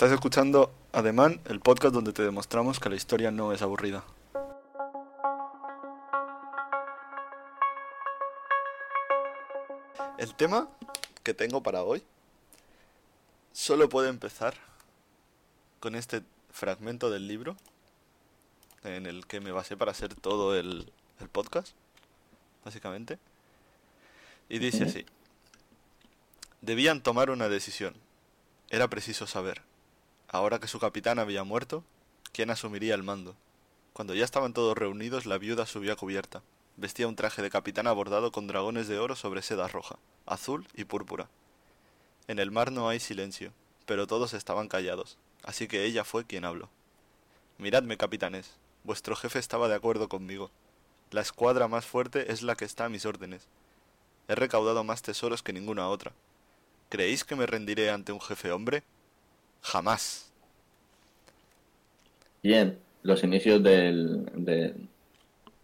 Estás escuchando Ademán, el podcast donde te demostramos que la historia no es aburrida. El tema que tengo para hoy solo puede empezar con este fragmento del libro en el que me basé para hacer todo el, el podcast, básicamente. Y dice así. Debían tomar una decisión. Era preciso saber. Ahora que su capitán había muerto, ¿quién asumiría el mando? Cuando ya estaban todos reunidos, la viuda subió a cubierta. Vestía un traje de capitán abordado con dragones de oro sobre seda roja, azul y púrpura. En el mar no hay silencio, pero todos estaban callados, así que ella fue quien habló. Miradme, capitanes, vuestro jefe estaba de acuerdo conmigo. La escuadra más fuerte es la que está a mis órdenes. He recaudado más tesoros que ninguna otra. ¿Creéis que me rendiré ante un jefe hombre? Jamás. Bien, los inicios del, de-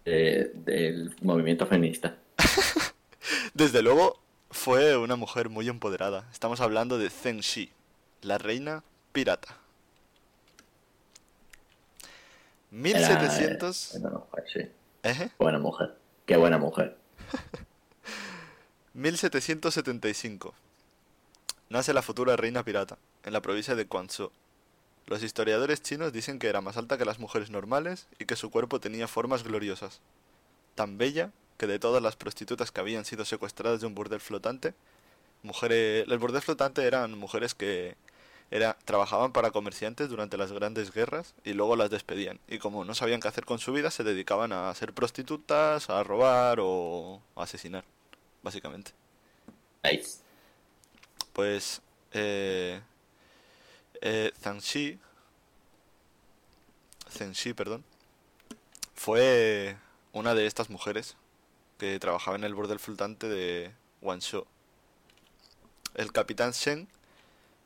del movimiento feminista. Desde luego, fue una mujer muy empoderada. Estamos hablando de Zheng Shi, la reina pirata. Era, 1700... eh, buena mujer, sí. Eje. Buena mujer. Qué buena mujer. 1775. Nace la futura reina pirata, en la provincia de Guangzhou. Los historiadores chinos dicen que era más alta que las mujeres normales y que su cuerpo tenía formas gloriosas. Tan bella que de todas las prostitutas que habían sido secuestradas de un burdel flotante, mujeres, el burdel flotante eran mujeres que era, trabajaban para comerciantes durante las grandes guerras y luego las despedían. Y como no sabían qué hacer con su vida, se dedicaban a ser prostitutas, a robar o a asesinar, básicamente. Nice. Pues eh, eh, Zhang Shi, Zheng Shi, perdón, fue una de estas mujeres que trabajaba en el bordel flotante de Guangzhou. El capitán Shen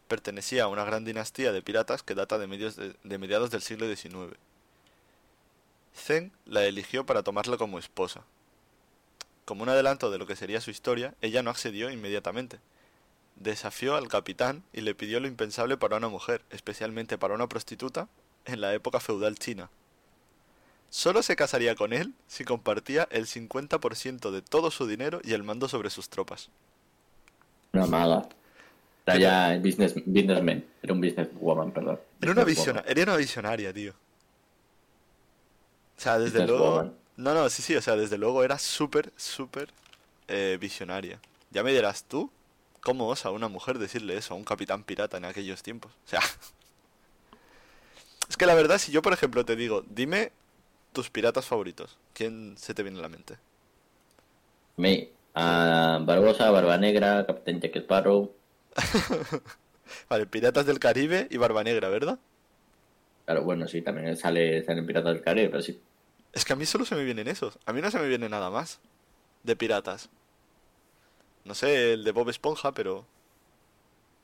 pertenecía a una gran dinastía de piratas que data de, mediados del siglo XIX. Zheng la eligió para tomarla como esposa. Como un adelanto de lo que sería su historia, ella no accedió inmediatamente. Desafió al capitán y le pidió lo impensable para una mujer, especialmente para una prostituta, en la época feudal china. Solo se casaría con él si compartía el 50% de todo su dinero y el mando sobre sus tropas. Una maga. Era ya business, businessman. Era un businesswoman, perdón. Era una, visiona- era una visionaria, tío. O sea, desde luego... No, no, sí, sí, o sea, desde luego era súper, súper eh, visionaria. Ya me dirás tú, ¿cómo osa una mujer decirle eso a un capitán pirata en aquellos tiempos? O sea... Es que la verdad, si yo, por ejemplo, te digo, dime tus piratas favoritos, ¿quién se te viene a la mente? Me, a Barbosa, Barba Negra, Capitán Jack Sparrow. Vale, Piratas del Caribe y Barba Negra, ¿verdad? Claro, bueno, sí, también sale, sale en Piratas del Caribe, pero sí. Es que a mí solo se me vienen esos. A mí no se me viene nada más de piratas. No sé, el de Bob Esponja, pero...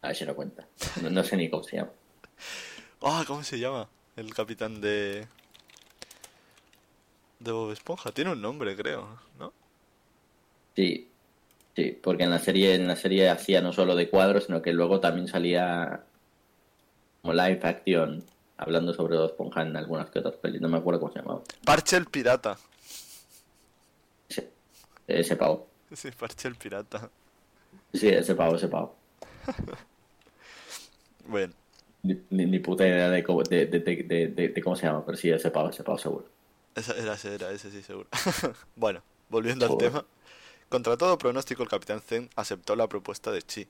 A ver si no cuenta. No, no sé ni cómo se llama. Ah, ¿cómo se llama? El capitán de... De Bob Esponja. Tiene un nombre, creo, ¿no? Sí, sí, porque en la serie, en la serie hacía no solo de cuadros, sino que luego también salía como live action hablando sobre Bob Esponja en algunas que otras pelis. No me acuerdo cómo se llamaba. Parche el pirata. Ese, ese pavo. Sí, Parche el pirata. Sí, ese pavo, ese pavo. Bueno, Ni, ni, ni puta idea de cómo, de, de, de, de- cómo se llama, pero sí, ese pavo, ese pavo seguro. esa era ese, era ese, sí, seguro. bueno, volviendo al tema. Contra todo pronóstico, el capitán Zen aceptó la propuesta de Chi.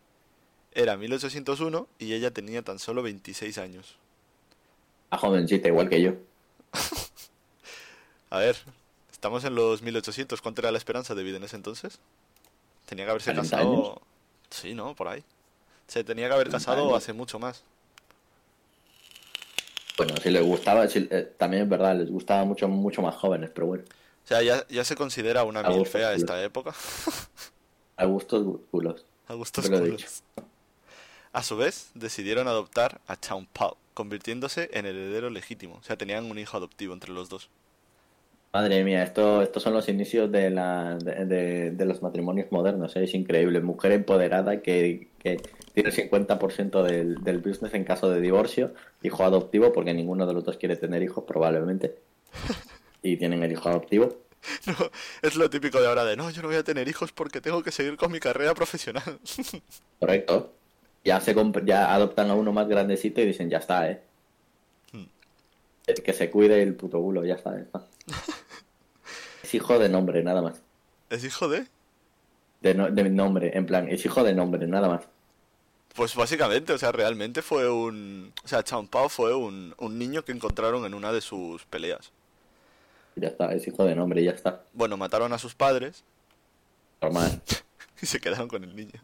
Era 1801 y ella tenía tan solo 26 años. A jovencita, igual que yo. A ver, estamos en los 1800. ¿Cuánto era la esperanza de vida en ese entonces? Tenía que haberse 40 casado. años. Sí, ¿no? Por ahí. Se tenía que haber 40 casado años. hace mucho más. Bueno, si les gustaba, si- eh, también es verdad, les gustaba mucho, mucho más jóvenes, pero bueno. O sea, ya, ya se considera una A mil fea culos. esta época. A gustos culos. A gustos culos. A su vez, decidieron adoptar a Chaun Pao, convirtiéndose en heredero legítimo. O sea, tenían un hijo adoptivo entre los dos. Madre mía, esto, estos son los inicios de, la, de, de- de los matrimonios modernos, ¿eh? es increíble. Mujer empoderada que, que tiene el 50% del, del business en caso de divorcio, hijo adoptivo, porque ninguno de los dos quiere tener hijos probablemente. Y tienen el hijo adoptivo. No, es lo típico de ahora de no, yo no voy a tener hijos porque tengo que seguir con mi carrera profesional. Correcto. Ya se ya adoptan a uno más grandecito y dicen, ya está, eh. Hmm. Que se cuide el puto culo, ya está, ya está. Es hijo de nombre, nada más. ¿Es hijo de? De, no- de nombre, en plan, es hijo de nombre, nada más. Pues básicamente, o sea, realmente fue un... O sea, Chao Pao fue un, un niño que encontraron en una de sus peleas. Ya está, es hijo de nombre, ya está. Bueno, mataron a sus padres Normal. y se quedaron con el niño.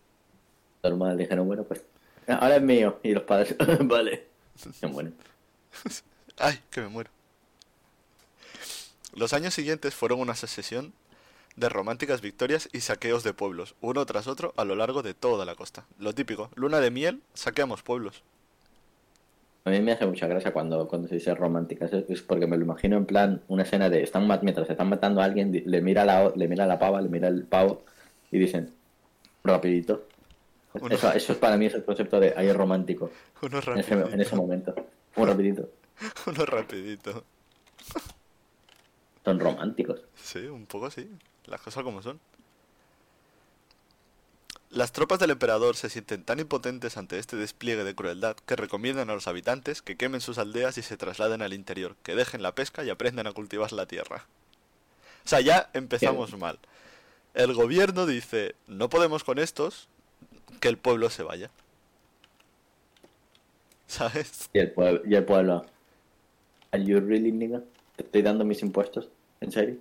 Normal, dijeron, bueno, pues ahora es mío. Y los padres, vale. Se mueren. ¡Ay, que me muero! Los años siguientes fueron una sucesión de románticas victorias y saqueos de pueblos, uno tras otro a lo largo de toda la costa. Lo típico, luna de miel, saqueamos pueblos. A mí me hace mucha gracia cuando, cuando se dice romántica, es, porque me lo imagino en plan una escena de están mientras están matando a alguien, le mira la le mira la pava, le mira el pavo y dicen rapidito. Uno- Eso, eso es para mí es el concepto de ahí es romántico Uno en ese, rapidito. en ese momento. Un rapidito. Uno rapidito. Son románticos. Sí, un poco sí. Las cosas como son. Las tropas del emperador se sienten tan impotentes ante este despliegue de crueldad que recomiendan a los habitantes que quemen sus aldeas y se trasladen al interior, que dejen la pesca y aprendan a cultivar la tierra. O sea, ya empezamos mal. El gobierno dice, no podemos con estos, que el pueblo se vaya. ¿Sabes? Y el pueblo, y el pueblo. Are you really nigga? ¿Te estoy dando mis impuestos? ¿En serio?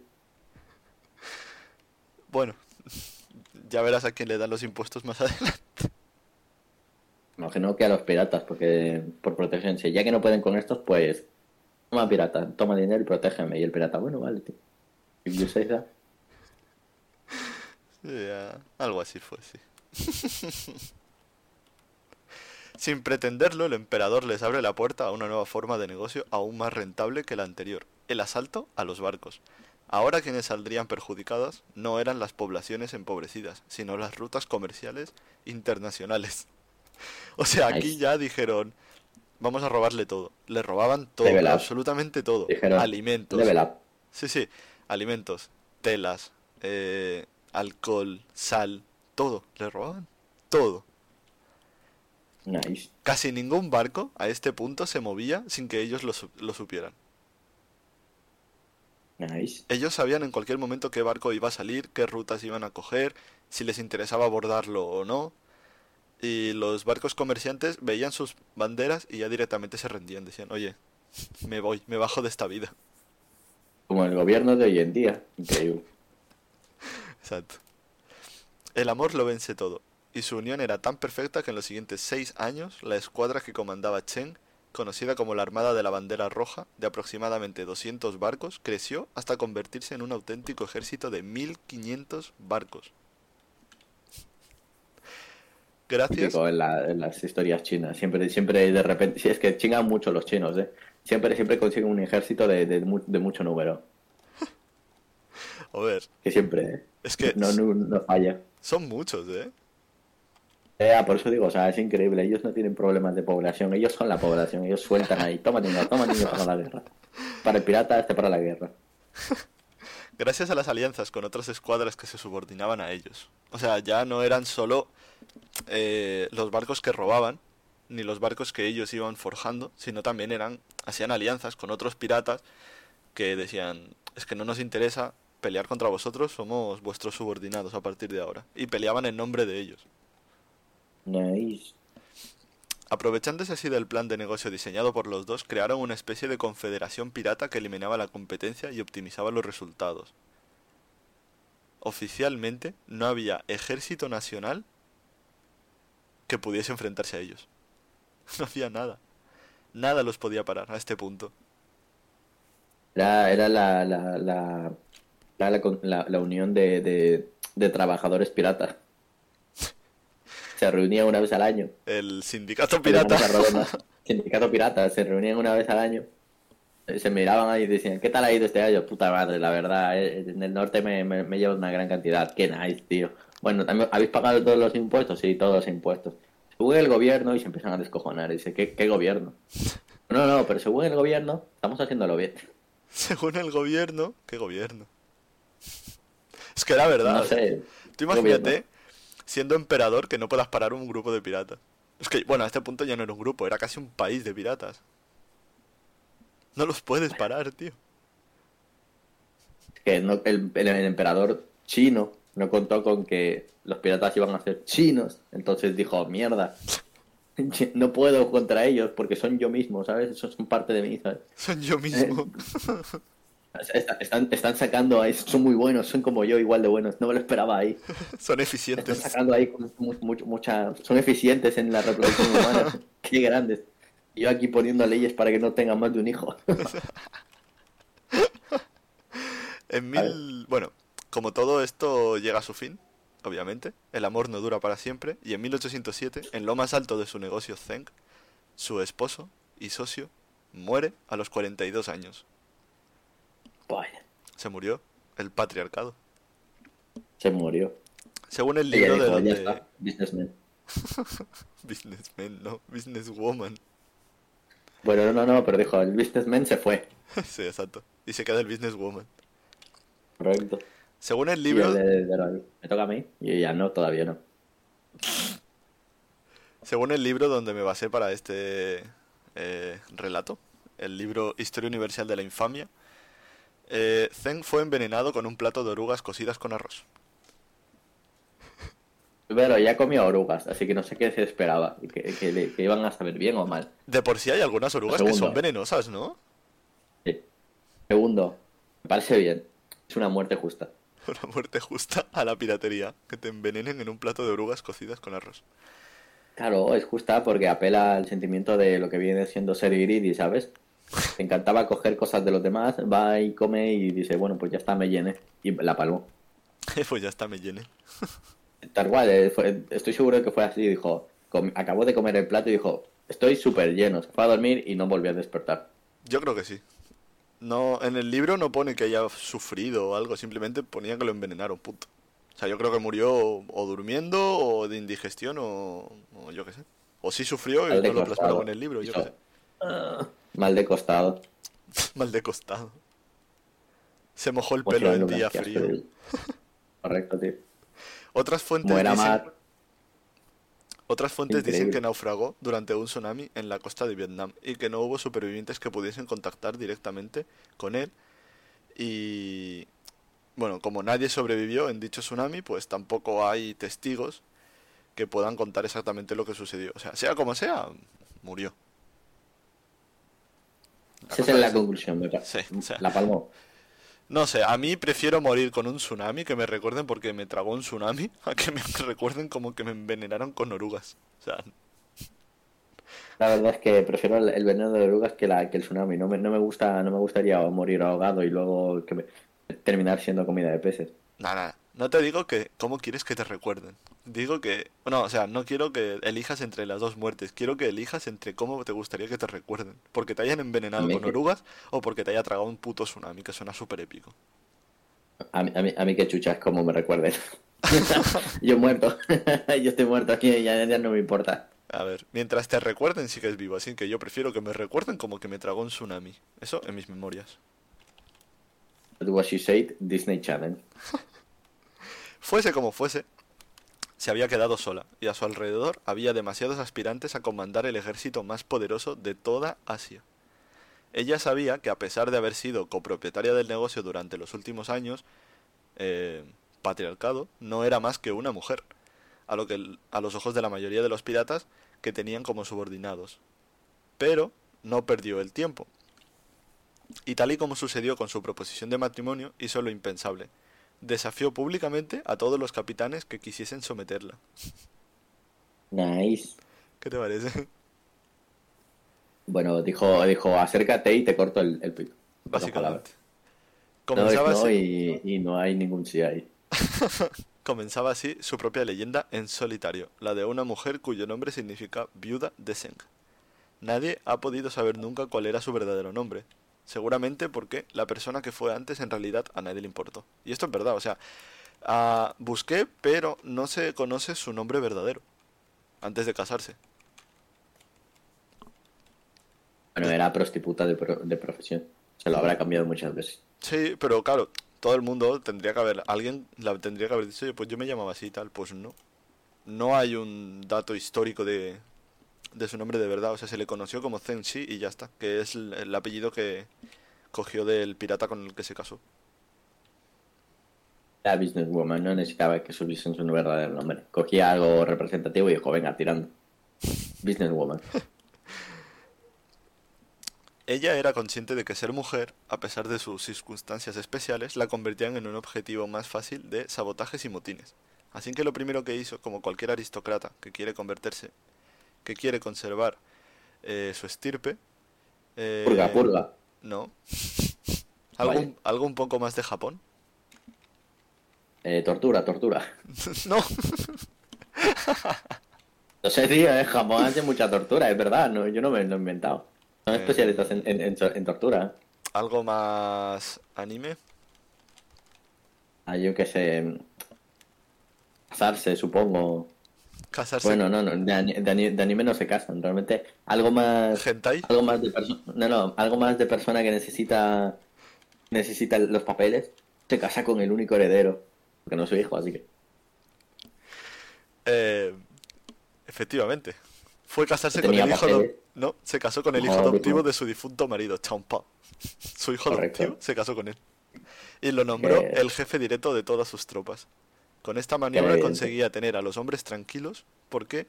Bueno, ya verás a quién le dan los impuestos más adelante. Imagino que a los piratas, porque por protección, si ya que no pueden con estos, pues toma pirata, toma dinero y protégeme. Y el pirata, bueno, vale, tío. Say that. Ya, algo así fue, sí. Sin pretenderlo, el emperador les abre la puerta a una nueva forma de negocio aún más rentable que la anterior, el asalto a los barcos. Ahora quienes saldrían perjudicadas no eran las poblaciones empobrecidas, sino las rutas comerciales internacionales. O sea, aquí ya dijeron, vamos a robarle todo. Le robaban todo, absolutamente todo. Dijeron, Alimentos. Sí, sí, alimentos, telas, eh, alcohol, sal, todo, le robaban todo. Nice. Casi ningún barco a este punto se movía sin que ellos lo, lo supieran. Nice. Ellos sabían en cualquier momento qué barco iba a salir, qué rutas iban a coger, si les interesaba abordarlo o no. Y los barcos comerciantes veían sus banderas y ya directamente se rendían. Decían, oye, me voy, me bajo de esta vida. Como el gobierno de hoy en día. Increíble. Exacto. El amor lo vence todo, y su unión era tan perfecta que en los siguientes seis años la escuadra que comandaba Chen, conocida como la Armada de la Bandera Roja, de aproximadamente 200 barcos, creció hasta convertirse en un auténtico ejército de 1500 barcos. Gracias. En, la- en las historias chinas. Siempre, siempre de repente. Si es que chingan mucho los chinos, ¿eh? Siempre, siempre consiguen un ejército de, de, mu- de mucho número. A ver, Que siempre, ¿eh? es que No, no, no falla. son muchos, ¿eh? Por eso digo, o sea, es increíble. Ellos no tienen problemas de población. Ellos son la población. Ellos sueltan ahí. Toma niño, toma niño para la guerra. Para el pirata, este para la guerra. Gracias a las alianzas con otras escuadras que se subordinaban a ellos. O sea, ya no eran solo eh, los barcos que robaban, ni los barcos que ellos iban forjando, sino también eran, hacían alianzas con otros piratas que decían, es que no nos interesa pelear contra vosotros, somos vuestros subordinados a partir de ahora. Y peleaban en nombre de ellos. Nice. Aprovechándose así del plan de negocio diseñado por los dos, crearon una especie de confederación pirata que eliminaba la competencia y optimizaba los resultados. Oficialmente no había ejército nacional que pudiese enfrentarse a ellos. No había nada. Nada los podía parar a este punto. Era, era la, la, la, la, unión de, de, de trabajadores piratas. Se reunían una vez al año. El sindicato pirata. Sindicato pirata, se reunían una vez al año. Eh, Se miraban ahí y decían, ¿qué tal ha ido este año? Puta madre, la verdad, eh, en el norte me, me, me lleva una gran cantidad. Qué nice, tío. Bueno, también, ¿habéis pagado todos los impuestos? Sí, todos los impuestos. según el gobierno, y se empiezan a descojonar. Y dice, ¿qué, qué gobierno? No, no, pero según el gobierno, estamos haciéndolo bien. Según el gobierno, ¿qué gobierno? Es que era verdad. No sé. Tú imagínate siendo emperador que no puedas parar un grupo de piratas. Es que, bueno, a este punto ya no era un grupo, era casi un país de piratas. No los puedes parar, tío. que no- el, el- el emperador chino no contó con que los piratas iban a ser chinos. Entonces dijo, mierda, no puedo contra ellos porque son yo mismo, ¿sabes? Son parte de mí, ¿sabes? Son yo mismo. Está- Están, están sacando ahí, son muy buenos, son como yo, igual de buenos. No me lo esperaba ahí. Son Están eficientes. sacando ahí mucho- mucha, son eficientes en la reproducción humana. Qué grandes. Yo aquí poniendo leyes para que no tengan más de un hijo. En mil... Bueno, como todo esto llega a su fin, obviamente, el amor no dura para siempre, y en 1807, en lo más alto de su negocio Zeng, su esposo y socio muere a los 42 años. Vaya, Se murió el patriarcado. se murió. Según el libro de dijo, ya donde... está, businessman. Businessman, no, businesswoman. Bueno, no, no, pero dijo, el businessman se fue. sí, exacto. Y se queda el businesswoman. Correcto. Según el libro, de- de ¿Me toca a mí? Y ya no, todavía no. según el libro donde me basé para este eh, relato, el libro Historia Universal de la Infamia, eh, Zeng fue envenenado con un plato de orugas cocidas con arroz. Pero ya comió orugas, así que no sé qué se esperaba. Que, que, le- que iban a saber bien o mal. De por sí hay algunas orugas que son venenosas, ¿no? Sí. Segundo, me parece bien. Es una muerte justa. Una muerte justa a la piratería, que te envenenen en un plato de orugas cocidas con arroz. Claro, es justa porque apela al sentimiento de lo que viene siendo ser greedy, ¿sabes? Le encantaba coger cosas de los demás, va y come y dice, bueno, pues ya está, me llené. Y la palmó. pues ya está, me llené. Tal cual, eh, fue- estoy seguro de que fue así. Dijo, com- acabó de comer el plato y dijo, estoy súper lleno. Se fue a dormir y no volvió a despertar. Yo creo que sí. No, en el libro no pone que haya sufrido o algo, simplemente ponía que lo envenenaron, punto. O sea, yo creo que murió o, durmiendo o de indigestión o, o yo qué sé. O sí sufrió y no lo plasmaron en el libro, yo qué sé. "Ah", Mal de costado. Mal de costado. Se mojó el pelo en día frío. Correcto, tío. Otras fuentes Como era dicen, mar, otras fuentes dicen que naufragó durante un tsunami en la costa de Vietnam y que no hubo supervivientes que pudiesen contactar directamente con él. Y bueno, como nadie sobrevivió en dicho tsunami, pues tampoco hay testigos que puedan contar exactamente lo que sucedió. O sea, sea como sea, murió. Esa es la conclusión, me Sí. La palmó. No sé, a mí prefiero morir con un tsunami que me recuerden porque me tragó un tsunami a que me recuerden como que me envenenaron con orugas. O sea, La verdad es que prefiero el, el veneno de orugas que, la, que el tsunami. No me, no me gusta, no me gustaría morir ahogado y luego que me- terminar siendo comida de peces. nada, nada. No te digo que cómo quieres que te recuerden. Digo que, no, o sea, no quiero que elijas entre las dos muertes. Quiero que elijas entre cómo te gustaría que te recuerden. Porque te hayan envenenado con que- orugas o porque te haya tragado un puto tsunami, que suena súper épico. A mí, a mí, a mí que chuchas como me recuerden. Yo muerto. Yo estoy muerto aquí, ya, ya no me importa. A ver, mientras te recuerden sigues vivo, así que yo prefiero que me recuerden como que me tragó un tsunami. Eso en mis memorias. Was you said, Disney Channel. Fuese como fuese, se había quedado sola y a su alrededor había demasiados aspirantes a comandar el ejército más poderoso de toda Asia. Ella sabía que a pesar de haber sido copropietaria del negocio durante los últimos años, eh, patriarcado no era más que una mujer, a lo que a los ojos de la mayoría de los piratas que tenían como subordinados. Pero no perdió el tiempo. Y tal y como sucedió con su proposición de matrimonio, hizo lo impensable desafió públicamente a todos los capitanes que quisiesen someterla. Nice. ¿Qué te parece? Bueno, dijo, dijo, acércate y te corto el, el pito. Básicamente. No Comenzaba, no así, y, y no hay ningún sí ahí. comenzaba así su propia leyenda en solitario, la de una mujer cuyo nombre significa viuda de Zeng. Nadie ha podido saber nunca cuál era su verdadero nombre. Seguramente porque la persona que fue antes en realidad a nadie le importó. Y esto es verdad, o sea, ah, busqué, pero no se conoce su nombre verdadero. antes de casarse. Bueno, era prostituta de, pro- de profesión. Se lo habrá cambiado muchas veces. Sí, pero claro, todo el mundo tendría que haber, alguien la tendría que haber dicho, oye, pues yo me llamaba así y tal, pues no. No hay un dato histórico de, de su nombre de verdad, o sea, se le conoció como Zen Shi y ya está, que es el, el apellido que cogió del pirata con el que se casó. La businesswoman no necesitaba que subiesen su verdadero nombre. Cogía algo representativo y dijo, venga, tirando. Businesswoman. Ella era consciente de que ser mujer, a pesar de sus circunstancias especiales, la convertían en un objetivo más fácil de sabotajes y motines. Así que lo primero que hizo, como cualquier aristócrata que quiere convertirse, que quiere conservar eh, su estirpe, eh, Purga, purga. no, un- algo un poco más de Japón, Eh, tortura, tortura. no, No sé, tío, en Japón hace mucha tortura, es verdad. No, yo no me lo he inventado. Son Eh. especialistas en, en- en tor- en tortura. algo más anime, Ah, yo qué sé. Casarse, supongo. Casarse, Bueno, no, no, de, ani- de ani- de anime no se casan, realmente. Algo más. hentai, Algo más de persona. No, no, algo más de persona que necesita. Necesita los papeles. Se casa con el único heredero. Porque no es su hijo, así que. eh, efectivamente, fue casarse con el hijo, no, se casó con el hijo adoptivo de su difunto marido, Champa. Su hijo Correcto. adoptivo se casó con él. Y lo nombró Eh. el jefe directo de todas sus tropas. Con esta maniobra bien. conseguía tener a los hombres tranquilos porque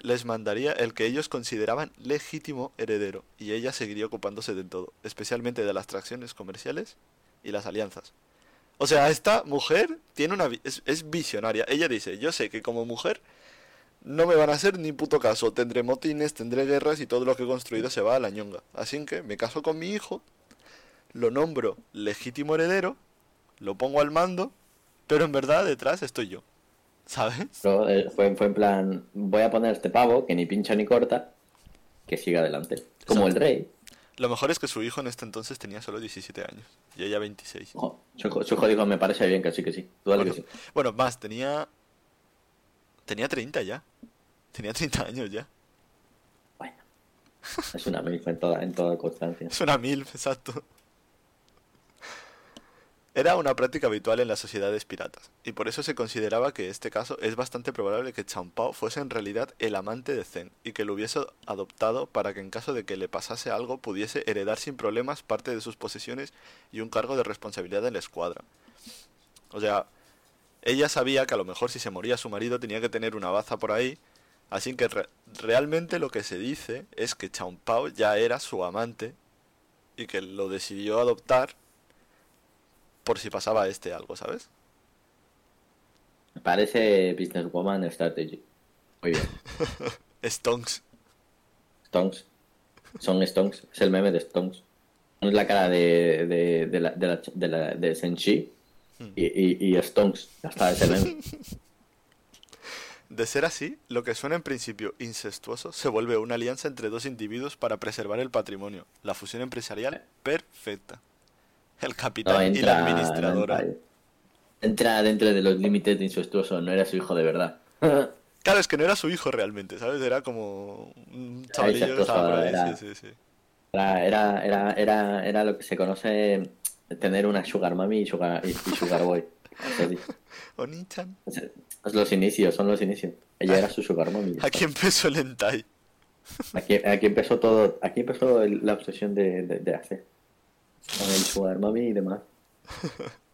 les mandaría el que ellos consideraban legítimo heredero y ella seguiría ocupándose de todo, especialmente de las transacciones comerciales y las alianzas. O sea, esta mujer tiene una es, es visionaria. Ella dice, yo sé que como mujer no me van a hacer ni puto caso. Tendré motines, tendré guerras y todo lo que he construido se va a la ñonga. Así que me caso con mi hijo, lo nombro legítimo heredero, lo pongo al mando, pero en verdad detrás estoy yo. ¿Sabes? Pero, eh, fue, fue en plan. Voy a poner este pavo que ni pincha ni corta. Que siga adelante. Como el rey. Lo mejor es que su hijo en este entonces tenía solo 17 años y ella 26. Ojo, su, hijo- su hijo dijo: Me parece bien que sí, que sí. Tú dale Bueno, que sí. bueno, más, tenía... Tenía 30 ya. Tenía 30 años ya. Bueno. Es una milf en toda, en toda constancia. Es una MILF, exacto. Era una práctica habitual en las sociedades piratas, y por eso se consideraba que en este caso es bastante probable que Champao fuese en realidad el amante de Zen, y que lo hubiese adoptado para que en caso de que le pasase algo pudiese heredar sin problemas parte de sus posesiones y un cargo de responsabilidad en la escuadra. O sea, ella sabía que a lo mejor si se moría su marido tenía que tener una baza por ahí, así que re- realmente lo que se dice es que Champao ya era su amante y que lo decidió adoptar por si pasaba este algo, ¿sabes? Me parece Businesswoman Strategy. Muy bien. Stonks. Stonks. Son Stonks. Es el meme de Stonks. Es la cara de, de, de la, de, la, de, la, de Senshi y, y, y Stonks. Ya está, es el meme. De ser así, lo que suena en principio incestuoso se vuelve una alianza entre dos individuos para preservar el patrimonio, la fusión empresarial perfecta. El No, capitán y la administradora. no entra, dentro de los límites de incestuoso. No era su hijo de verdad. Claro, es que no era su hijo realmente, ¿sabes? Era como un chavalillo que estaba por ahí. era- Sí, sí, sí. Era, era, era, lo que se conoce tener una sugar mami y sugar, y, y sugar boy. Oni-chan. Es, los inicios, son los inicios. Ella era su sugar mami. Aquí empezó el hentai. Aquí, aquí empezó todo, aquí empezó la obsesión de, de, de hacer. Con el sugar mami y demás.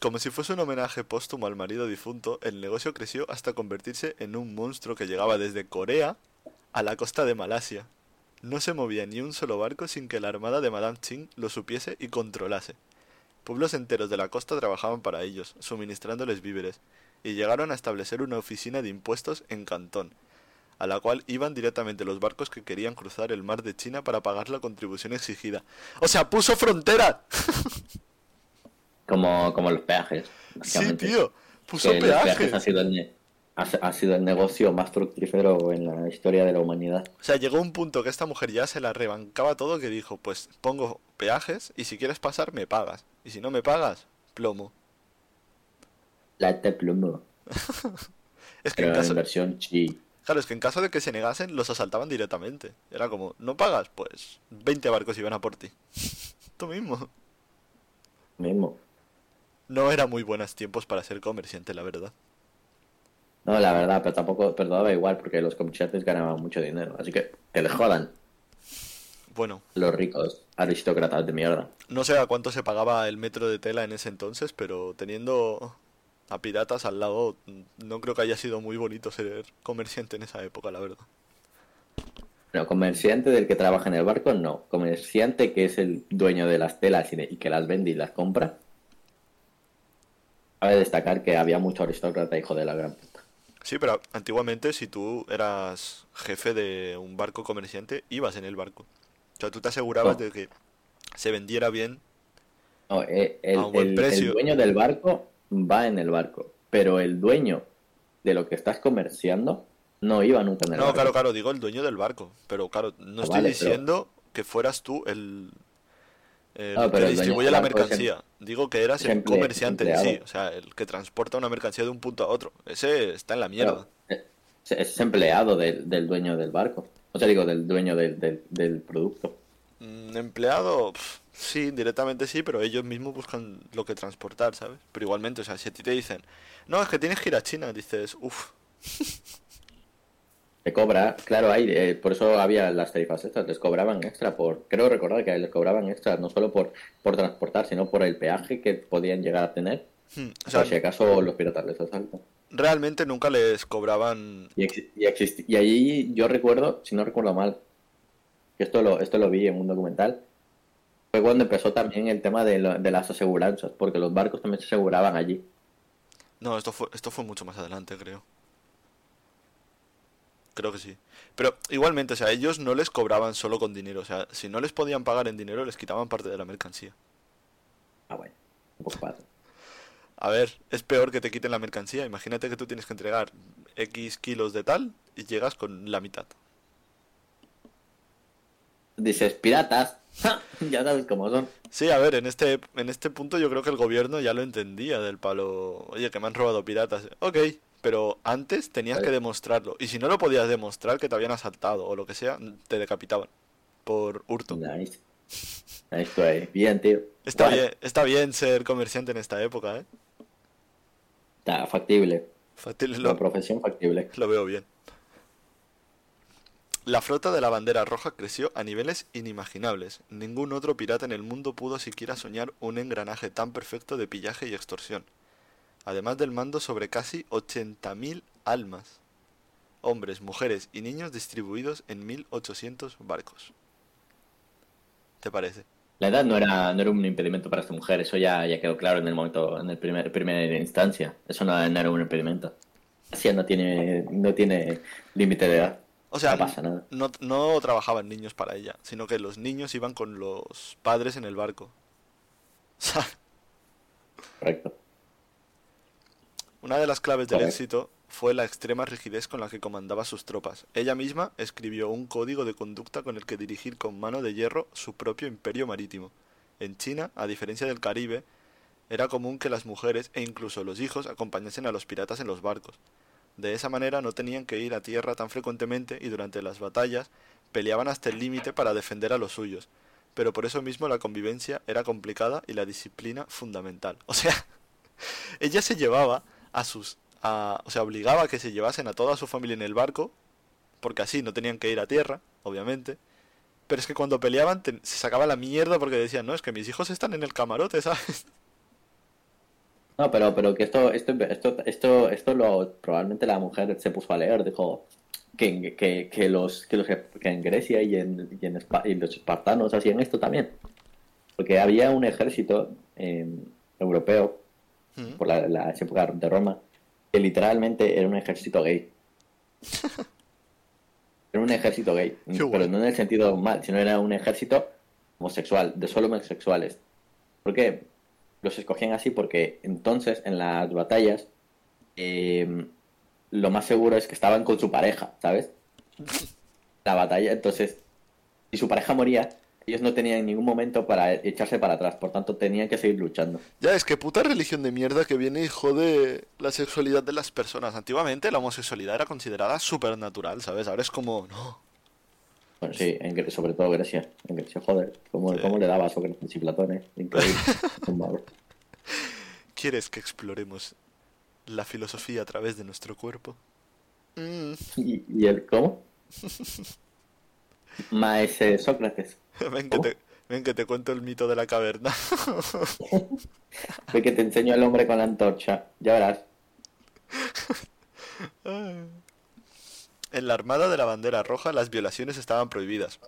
Como si fuese un homenaje póstumo al marido difunto, el negocio creció hasta convertirse en un monstruo que llegaba desde Corea a la costa de Malasia. No se movía ni un solo barco sin que la armada de Madame Ching lo supiese y controlase. Pueblos enteros de la costa trabajaban para ellos, suministrándoles víveres, y llegaron a establecer una oficina de impuestos en Cantón, a la cual iban directamente los barcos que querían cruzar el mar de China para pagar la contribución exigida. O sea, puso frontera. Como, como los peajes. Sí, tío. Puso Que los peajes ha sido, el, ha, ha sido el negocio más fructífero en la historia de la humanidad. O sea, llegó un punto que esta mujer ya se la rebancaba todo que dijo, pues pongo peajes y si quieres pasar me pagas. Y si no me pagas, plomo. La de plomo. Es que en Pero caso, en versión chi. Claro, es que en caso de que se negasen, los asaltaban directamente. Era como, ¿no pagas? Pues 20 barcos iban a por ti. Tú mismo. Mismo. No era muy buenos tiempos para ser comerciante, la verdad. No, la verdad, pero tampoco, pero daba igual porque los comerciantes ganaban mucho dinero. Así que que les jodan Bueno, los ricos aristócratas de mierda. no sé a cuánto se pagaba el metro de tela en ese entonces, pero teniendo a piratas al lado, no creo que haya sido muy bonito ser comerciante en esa época, la verdad. No, comerciante del que trabaja en el barco, no. Comerciante que es el dueño de las telas y, de- y que las vende y las compra. Cabe destacar que había mucho aristócrata hijo de la gran puta. Sí, pero antiguamente si tú eras jefe de un barco comerciante, ibas en el barco. O sea, tú te asegurabas No. de que se vendiera bien. No, eh, el, A un buen el- precio. el dueño del barco va en el barco, pero el dueño de lo que estás comerciando no iba nunca en el No, barco. claro, claro, digo el dueño del barco. Pero claro, no Ah, estoy vale, pero- diciendo que fueras tú el, que el distribuye la mercancía. Digo que eras el comerciante en sí, o sea, el que transporta una mercancía de un punto a otro. Ese está en la mierda. Pero, es empleado del, del dueño del barco. O sea, digo, del dueño del, producto. Mm, empleado, sí, directamente sí, pero ellos mismos buscan lo que transportar, ¿sabes? Pero igualmente, o sea, si a ti te dicen, no, es que tienes que ir a China, dices, uff, Se cobra, claro, hay, eh, por eso había las tarifas extras, les cobraban extra por, creo recordar que les cobraban extra no solo por, por transportar, sino por el peaje que podían llegar a tener, o o sea, si acaso los piratas les asaltan. realmente nunca les cobraban Y, ex- y, y allí yo recuerdo, si no recuerdo mal, que esto lo, esto lo vi en un documental, fue cuando empezó también el tema de, lo- de las aseguranzas, porque los barcos también se aseguraban allí. No, esto fue, esto fue mucho más adelante, creo. Creo que sí. Pero igualmente, o sea, ellos no les cobraban solo con dinero. O sea, si no les podían pagar en dinero, les quitaban parte de la mercancía. Ah, bueno, un poco pasa. A ver, es peor que te quiten la mercancía. Imagínate que tú tienes que entregar X kilos de tal y llegas con la mitad. Dices, piratas, ¡ja! ya sabes cómo son. Sí, a ver, en este, en este punto yo creo que el gobierno ya lo entendía del palo. Oye, que me han robado piratas. Ok, pero antes tenías que demostrarlo. Y si no lo podías demostrar que te habían asaltado o lo que sea, te decapitaban por hurto. Nice. Nice. Bien, tío. Está Guay. bien, está bien ser comerciante en esta época, ¿eh? Está factible. Fácil, La profesión factible. lo veo bien. La flota de la bandera roja creció a niveles inimaginables. Ningún otro pirata en el mundo pudo siquiera soñar un engranaje tan perfecto de pillaje y extorsión. Además del mando sobre casi 80.000 almas. Hombres, mujeres y niños distribuidos en 1.800 barcos. ¿Te parece? La edad no era, no era un impedimento para esta mujer, eso ya, ya quedó claro en el momento, en el primer, primera instancia. Eso no, no era un impedimento. No tiene, no tiene límite de edad. O sea, No pasa nada. no, no trabajaban niños para ella, sino que los niños iban con los padres en el barco. O sea, Correcto. una de las claves del éxito fue la extrema rigidez con la que comandaba sus tropas. Ella misma escribió un código de conducta con el que dirigir con mano de hierro su propio imperio marítimo. En China, a diferencia del Caribe, era común que las mujeres e incluso los hijos acompañasen a los piratas en los barcos. De esa manera no tenían que ir a tierra tan frecuentemente y durante las batallas peleaban hasta el límite para defender a los suyos. Pero por eso mismo la convivencia era complicada y la disciplina fundamental. O sea, ella se llevaba a sus... a- o sea, obligaba a que se llevasen a toda su familia en el barco, porque así no tenían que ir a tierra, obviamente. Pero es que cuando peleaban se sacaba la mierda porque decían, no, es que mis hijos están en el camarote, ¿sabes? No, pero, pero que esto, esto, esto, esto, esto lo, probablemente la mujer se puso a leer, dijo que, que, que los, que los, que en Grecia y en, y en Espa- y los espartanos hacían esto también. Porque había un ejército eh, europeo Mm. por la, la época de Roma, que literalmente era un ejército gay. Era un ejército gay, pero no en el sentido mal, sino era un ejército homosexual, de solo homosexuales. ¿Por qué? Los escogían así porque entonces en las batallas eh, lo más seguro es que estaban con su pareja, ¿sabes? La batalla, entonces, si su pareja moría, ellos no tenían ningún momento para echarse para atrás, por tanto tenían que seguir luchando. Ya, es que puta religión de mierda que viene y jode la sexualidad de las personas. Antiguamente la homosexualidad era considerada supernatural, ¿sabes? Ahora es como, no. Bueno, sí, en sobre todo Grecia. En Grecia, joder, ¿cómo, cómo le daba a Sócrates y Platón, eh? Increíble. ¿Quieres que exploremos la filosofía a través de nuestro cuerpo? Mm, ¿Y, y el cómo? Maese Sócrates. ven, que te, ven que te cuento el mito de la caverna. Ve que te enseño al hombre con la antorcha. Ya verás. En la Armada de la Bandera Roja las violaciones estaban prohibidas.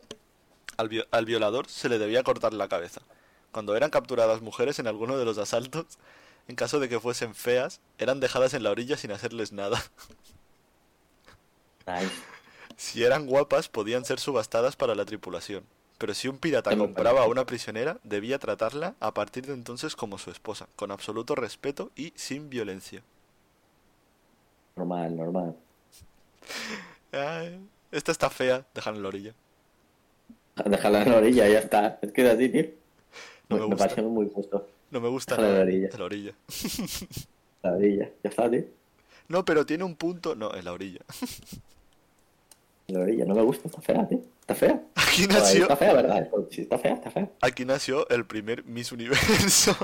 Al, vi- al violador se le debía cortar la cabeza. Cuando eran capturadas mujeres en alguno de los asaltos, en caso de que fuesen feas, eran dejadas en la orilla sin hacerles nada. Nice. Si eran guapas, podían ser subastadas para la tripulación. Pero si un pirata compraba a una prisionera, debía tratarla a partir de entonces como su esposa, con absoluto respeto y sin violencia. Normal, normal. Ay, esta está fea, déjala en la orilla. Déjala en la orilla, ya está. Es que es así, tío. No me me gusta. parece muy justo. No me gusta Déjala en nada. la orilla. En la orilla. La orilla. Ya está, tío. No, pero tiene un punto. No, en la orilla. En la orilla. No me gusta. Está fea, tío. Está fea. Aquí Joder, nació, Está fea, ¿verdad? Sí, está fea, está fea. aquí nació el primer Miss Universo.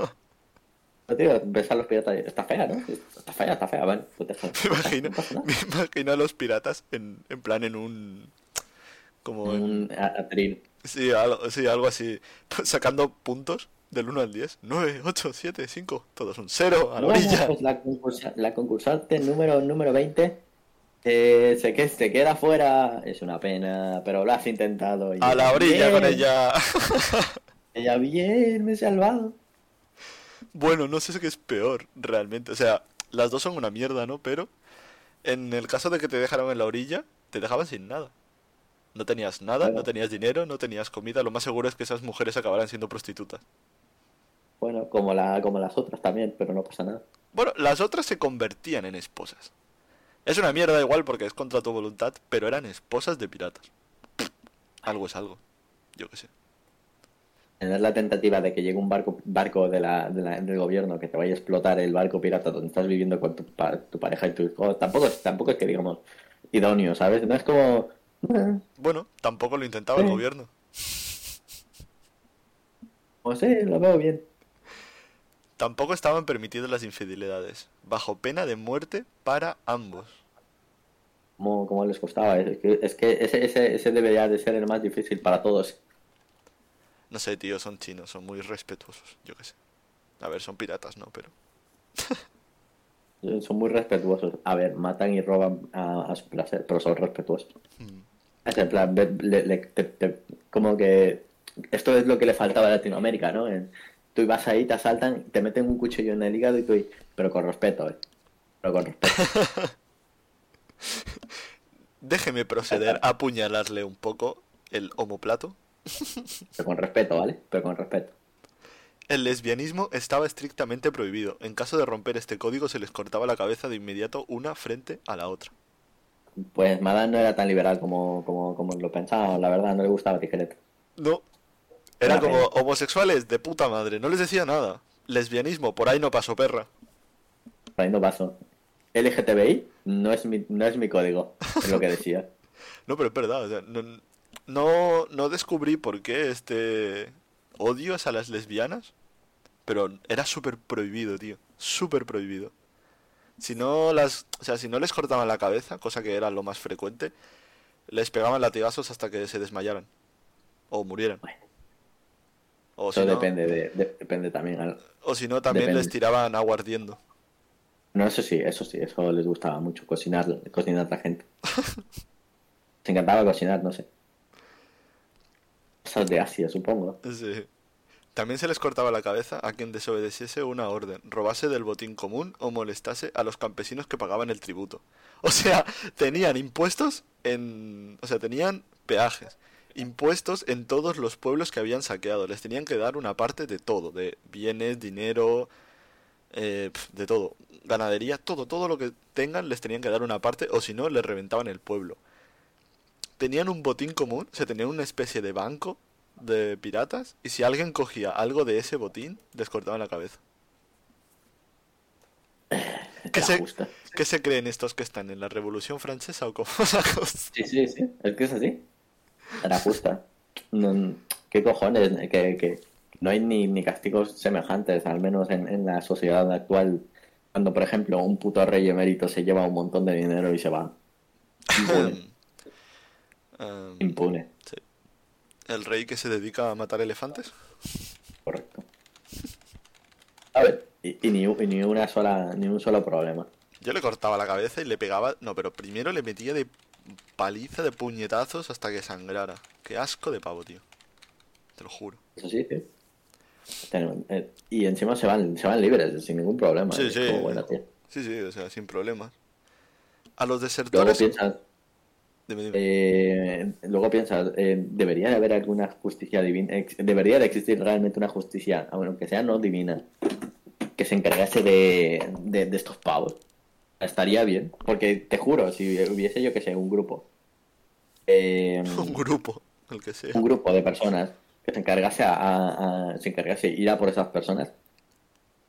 No, tío, ves a los piratas Está fea, ¿no? Está fea, está fea. Vale, pues déjala. Me imagino, No me imagino a los piratas en, en plan en un. Como en- Un atril. Sí, algo, sí, algo así. Sacando puntos del 1 al 10. 9, 8, 7, 5. Todos un 0 a la Bueno, orilla. pues la, concursa- la concursante número, número 20 eh, se, que, se queda fuera. Es una pena, pero lo has intentado. y A la orilla con bien, ella. Ella, bien, me he salvado. Bueno, no sé qué es peor, realmente. O sea, las dos son una mierda, ¿no? Pero en el caso de que te dejaran en la orilla, te dejaban sin nada. No tenías nada, no tenías dinero, no tenías comida. Lo más seguro es que esas mujeres acabaran siendo prostitutas. Bueno, como, la, como las otras también, pero no pasa nada. Bueno, las otras se convertían en esposas. Es una mierda igual porque es contra tu voluntad, pero eran esposas de piratas. Algo es algo. Yo qué sé. Tener la tentativa de que llegue un barco, barco de la, de la- del gobierno que te vaya a explotar el barco pirata donde estás viviendo con tu, pa- tu pareja y tu hijo, tampoco, es- tampoco es que digamos idóneo, ¿sabes? No es como... eh, Bueno, tampoco lo intentaba el gobierno. Pues sí, lo veo bien. Tampoco estaban permitidas las infidelidades, bajo pena de muerte para ambos. Como, como les costaba. Es que, es que ese, ese, ese debería de ser el más difícil para todos. No sé, tío, son chinos, son muy respetuosos, yo qué sé. A ver, son piratas, ¿no? Pero... Son muy respetuosos. A ver, matan y roban a, a su placer, pero son respetuosos. mm, Es en plan, ve- le- le- te- te- como que esto es lo que le faltaba a Latinoamérica, ¿no? En- tú ibas ahí, te asaltan, te meten un cuchillo en el hígado y tú, pero con respeto, ¿eh? Pero con respeto. Déjeme proceder a apuñalarle un poco el homoplato. Pero con respeto, ¿vale? Pero con respeto. El lesbianismo estaba estrictamente prohibido. En caso de romper este código se les cortaba la cabeza de inmediato una frente a la otra. Pues Madame no era tan liberal como, como, como lo pensaba, la verdad, no le gustaba Tijeret. No. Era como pena. homosexuales de puta madre. No les decía nada. Lesbianismo, por ahí no pasó perra. Por ahí no paso. LGTBI no es mi, no es mi código, es lo que decía. No, pero es verdad. o sea, no, no, no descubrí por qué este odio a las lesbianas. Pero era súper prohibido, tío. Súper prohibido. Si no las, o sea, si no les cortaban la cabeza, cosa que era lo más frecuente, les pegaban latigazos hasta que se desmayaran. O murieran. Bueno. O si Eso no, depende, de, de- depende también. al- o si no, también depende. les tiraban agua ardiendo. No, eso sí, eso sí, eso les gustaba mucho, cocinar, cocinar a la gente. Se encantaba cocinar, no sé. Cosas de Asia, supongo. Sí. También se les cortaba la cabeza a quien desobedeciese una orden, robase del botín común o molestase a los campesinos que pagaban el tributo. O sea, tenían impuestos en... O sea, tenían peajes, impuestos en todos los pueblos que habían saqueado. Les tenían que dar una parte de todo, de bienes, dinero, eh, de todo. Ganadería, todo, todo lo que tengan les tenían que dar una parte o si no les reventaban el pueblo. Tenían un botín común, o sea, tenían una especie de banco de piratas y si alguien cogía algo de ese botín, les cortaban la cabeza. ¿Qué se. ¿Qué se creen estos que están en la Revolución Francesa o cómo? Sí, sí, sí. Es que es así. Era justa. No- ¿Qué cojones? Que, que no hay ni, ni castigos semejantes, al menos en, en la sociedad actual. Cuando, por ejemplo, un puto rey emérito se lleva un montón de dinero y se va. Impune. Um, Impune. el rey que se dedica a matar elefantes. Correcto. A ver, y, y ni, y ni una sola, ni un solo problema. Yo le cortaba la cabeza y le pegaba. No, pero primero le metía de paliza, de puñetazos hasta que sangrara. Qué asco de pavo, tío. Te lo juro. Eso sí. Tenemos- eh, Y encima se van, se van libres, sin ningún problema. Sí, sí. como, tío. Sí, sí, o sea, sin problemas. A los Luego desertores. Dime, dime. eh, luego piensas, eh, debería de haber alguna justicia divina, debería de existir realmente una justicia, aunque sea no divina, que se encargase de, de, de estos pavos. Estaría bien, porque te juro, si hubiese yo que sé, un grupo, eh, Un grupo, el que sea. un grupo de personas que se encargase a, a- a- se encargase ir a por esas personas,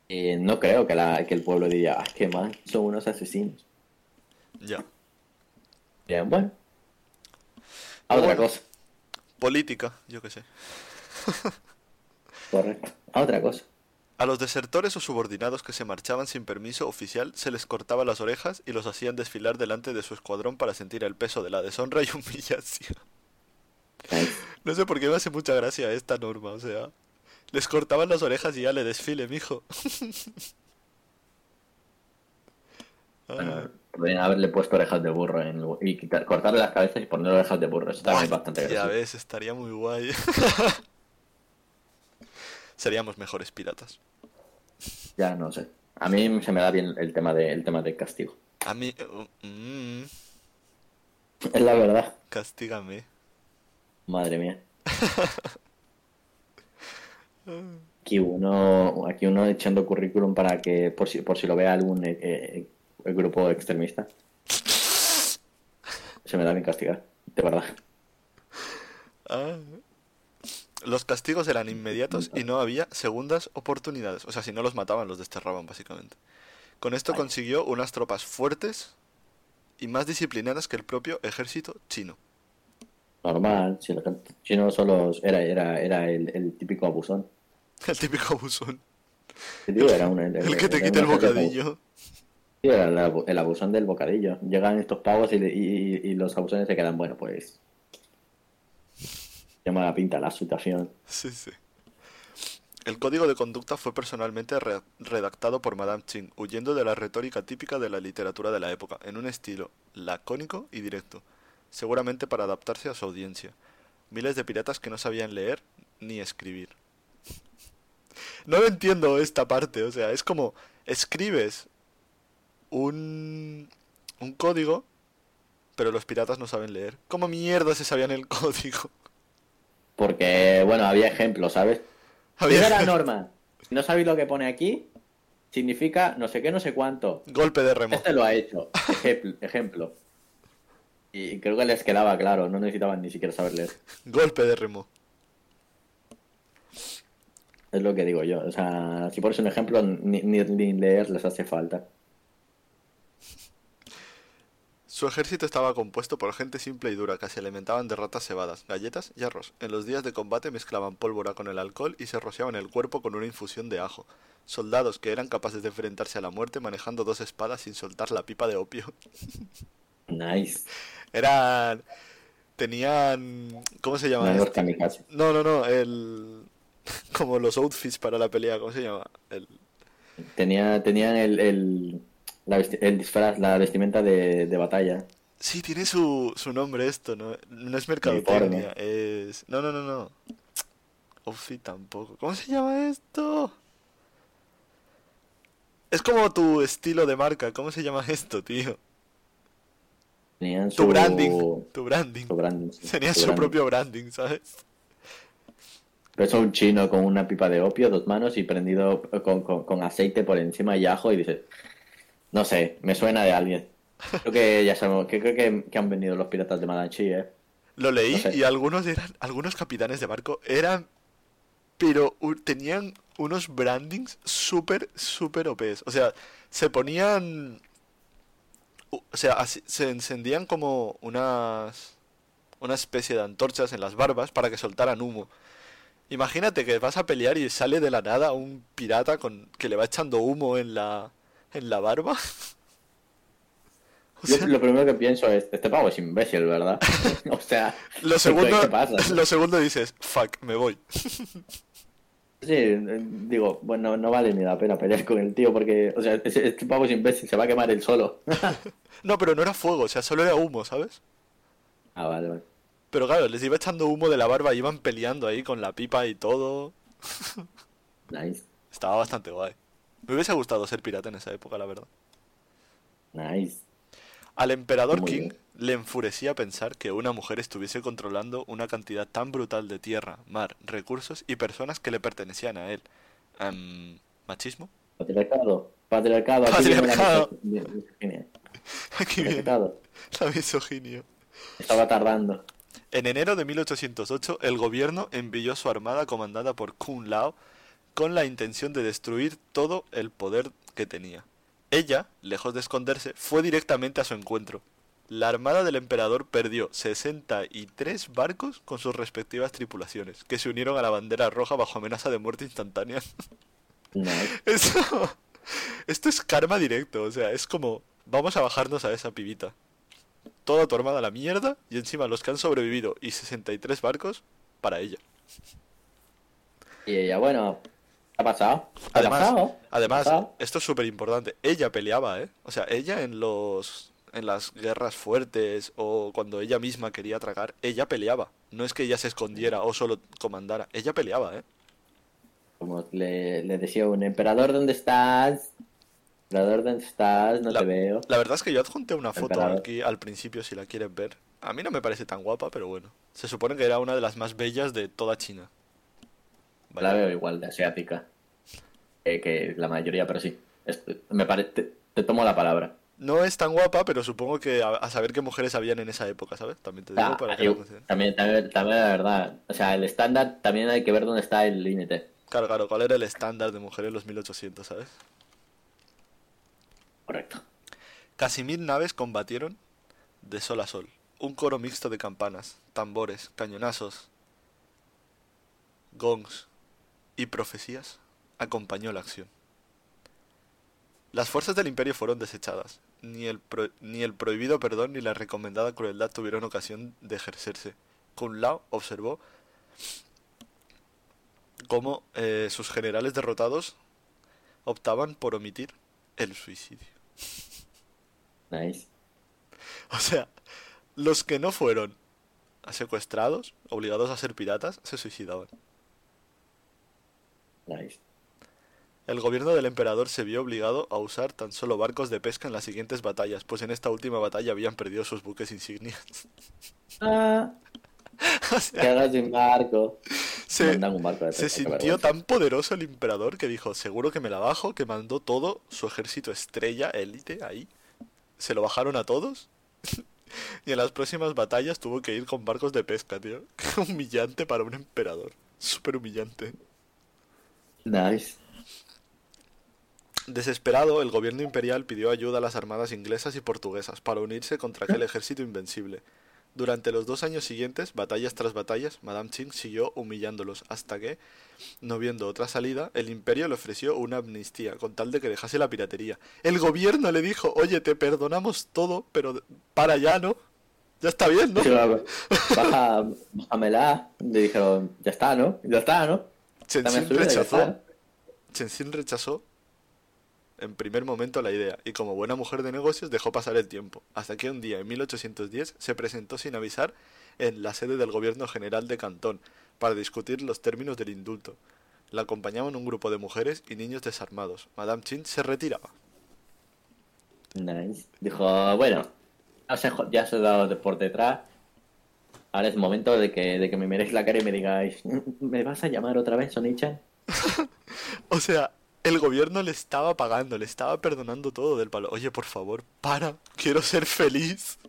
eh, no creo que, la, que el pueblo diría, ah, qué mal, son unos asesinos. Ya. Bien, bueno. A otra Bueno. cosa, Política, yo qué sé. correcto. A otra cosa. A los desertores o subordinados que se marchaban sin permiso oficial se les cortaba las orejas y los hacían desfilar delante de su escuadrón para sentir el peso de la deshonra y humillación. No sé por qué me hace mucha gracia esta norma, o sea, les cortaban las orejas y ya le desfile, mijo. Bueno, podrían haberle puesto orejas de burro en, y quitar, cortarle las cabezas y ponerle orejas de burro. Eso también es bastante ya gracioso. ves, estaría muy guay. Seríamos mejores piratas. Ya no sé. A mí se me da bien el tema, de, el tema del castigo. A mí... uh, mm, Es la verdad. castígame. Madre mía. Aquí uno, aquí uno echando currículum para que, por si, por si lo vea algún eh, eh, el grupo extremista. Se me da bien castigar, de verdad. Ah. Los castigos eran inmediatos y no había segundas oportunidades. O sea, si no los mataban, los desterraban, básicamente. Con esto Ay. consiguió unas tropas fuertes y más disciplinadas que el propio ejército chino. Normal, si el chino solo era, era, era el, el típico abusón. El típico abusón. Era un- El que te quita el bocadillo. El, abu- el abusón del bocadillo. Llegan estos pavos y, los abusones se quedan, bueno, pues. Llama la pinta la situación. Sí, sí. El código de conducta fue personalmente re- redactado por Madame Ching, huyendo de la retórica típica de la literatura de la época, en un estilo lacónico y directo, seguramente para adaptarse a su audiencia. Miles de piratas que no sabían leer ni escribir. No entiendo esta parte, o sea, es como escribes un, un código, pero los piratas no saben leer. ¿Cómo mierda se sabían el código? Porque, bueno, había ejemplos, ¿sabes? Había- la norma. Si no sabéis lo que pone aquí, significa no sé qué, no sé cuánto. Golpe de remo. Este lo ha hecho. Ejemplo. ejemplo. Y creo que les quedaba claro, no necesitaban ni siquiera saber leer. Golpe de remo. Es lo que digo yo. O sea, si pones un ejemplo, ni, ni, ni leer les hace falta. Su ejército estaba compuesto por gente simple y dura que se alimentaban de ratas cebadas, galletas y arroz. En los días de combate mezclaban pólvora con el alcohol y se rociaban el cuerpo con una infusión de ajo. Soldados que eran capaces de enfrentarse a la muerte manejando dos espadas sin soltar la pipa de opio. Nice. Eran... Tenían... ¿Cómo se llama? Kamikaze. No, no, no, el... Como los outfits para la pelea, ¿cómo se llama? El... Tenía, tenían el, el, la el disfraz, la vestimenta de, de batalla. Sí, tiene su, su nombre esto, ¿no? No es mercadotecnia, es... No, no, no, no. Outfit tampoco. ¿Cómo se llama esto? Es como tu estilo de marca. ¿Cómo se llama esto, tío? Tenían su, Tu branding. Tu branding. su branding, sí, Tenía su su branding. propio branding, ¿sabes? Pero eso un chino con una pipa de opio, dos manos y prendido con, con, con aceite por encima y ajo y dices, no sé, me suena de alguien. Creo que ya sabemos, que creo que, que han venido los piratas de Madanchi, ¿eh? Lo leí No sé. y algunos eran, algunos capitanes de barco eran, pero tenían unos brandings súper, súper OPs. O sea, se ponían, o sea, así- se encendían como unas, una especie de antorchas en las barbas para que soltaran humo. Imagínate que vas a pelear y sale de la nada un pirata con que le va echando humo en la, en la barba. O Yo sea, lo primero que pienso es, este pavo es imbécil, ¿verdad? o sea, lo segundo, ¿qué pasa? lo segundo dices, fuck, me voy. Sí, eh, digo, bueno, no vale ni la pena pelear con el tío porque, o sea, este, este pavo es imbécil, se va a quemar él solo. No, pero no era fuego, o sea, solo era humo, ¿sabes? ah, vale, vale. Pero claro, les iba echando humo de la barba, iban peleando ahí con la pipa y todo. Nice, Estaba bastante guay. Me hubiese gustado ser pirata en esa época, la verdad. nice. Al emperador Muy King bien. le enfurecía pensar que una mujer estuviese controlando una cantidad tan brutal de tierra, mar, recursos y personas que le pertenecían a él. Em, ¿Machismo? Patriarcado, patriarcado, aquí viene la Patriarcado. Aquí viene la misoginia. Estaba tardando. En enero de 1808, el gobierno envió su armada comandada por Kun Lao con la intención de destruir todo el poder que tenía. Ella, lejos de esconderse, fue directamente a su encuentro. La armada del emperador perdió 63 barcos con sus respectivas tripulaciones, que se unieron a la bandera roja bajo amenaza de muerte instantánea. Nice. Esto, esto es karma directo, o sea, es como, vamos a bajarnos a esa pibita. Toda tu armada a la mierda y encima los que han sobrevivido y 63 barcos para ella. Y ella, bueno, ¿qué ha pasado? ¿Qué ha Además, pasado? ¿Qué ha además, pasado? esto es súper importante, ella peleaba, ¿eh? O sea, ella en los en las guerras fuertes o cuando ella misma quería tragar, ella peleaba. No es que ella se escondiera o solo comandara, ella peleaba, ¿eh? Como le, le decía un emperador, ¿dónde estás? Emperador, ¿dónde estás? No La- te veo. La verdad es que yo adjunté una foto Emperador. aquí al principio si la quieres ver. A mí no me parece tan guapa, pero bueno. Se supone que era una de las más bellas de toda China. La veo igual de asiática eh, que la mayoría, pero sí. Es- me pare- te, te tomo la palabra. No es tan guapa, pero supongo que a, a saber qué mujeres habían en esa época, ¿sabes? También te digo Ah, para que yo- lo consideres. también, también, también la verdad. O sea, el estándar también hay que ver dónde está el límite. Claro, claro, ¿cuál era el estándar de mujeres en los 1800, ¿sabes? Correcto. Casi mil naves combatieron de sol a sol. Un coro mixto de campanas, tambores, cañonazos, gongs y profecías acompañó la acción. Las fuerzas del imperio fueron desechadas. Ni el, pro- ni el prohibido perdón ni la recomendada crueldad tuvieron ocasión de ejercerse. Kun Lao observó cómo eh, sus generales derrotados optaban por omitir el suicidio. Nice. O sea, los que no fueron secuestrados, obligados a ser piratas, se suicidaban. Nice. El gobierno del emperador se vio obligado a usar tan solo barcos de pesca en las siguientes batallas, pues en esta última batalla habían perdido sus buques insignias. Ah, O sea, sin barco. se, un barco de se pesca, sintió tan poderoso el emperador que dijo, seguro que me la bajo, que mandó todo su ejército estrella, élite, ahí. Se lo bajaron a todos. Y en las próximas batallas tuvo que ir con barcos de pesca, tío. Qué humillante para un emperador. Súper humillante. Nice. Desesperado, el gobierno imperial pidió ayuda a las armadas inglesas y portuguesas para unirse contra aquel ejército invencible. Durante los dos años siguientes, batallas tras batallas, Madame Ching siguió humillándolos hasta que, no viendo otra salida, el imperio le ofreció una amnistía con tal de que dejase la piratería. El gobierno le dijo, oye, te perdonamos todo, pero para ya, ¿no? Ya está bien, ¿no? Baja, bájamela. Le dijeron, ya está, ¿no? Ya está, ¿no? Ya rechazó, rechazó en primer momento la idea y como buena mujer de negocios dejó pasar el tiempo, hasta que un día en 1810 se presentó sin avisar en la sede del gobierno general de Cantón para discutir los términos del indulto. La acompañaban un grupo de mujeres y niños desarmados. Madame Chin se retiraba. Nice. Dijo, bueno, ya se, jo- ya se ha dado por detrás. Ahora es momento de que, de que me miréis la cara y me digáis, ¿me vas a llamar otra vez, Sonichan? O sea, el gobierno le estaba pagando, le estaba perdonando todo del palo. Oye, por favor, para, quiero ser feliz.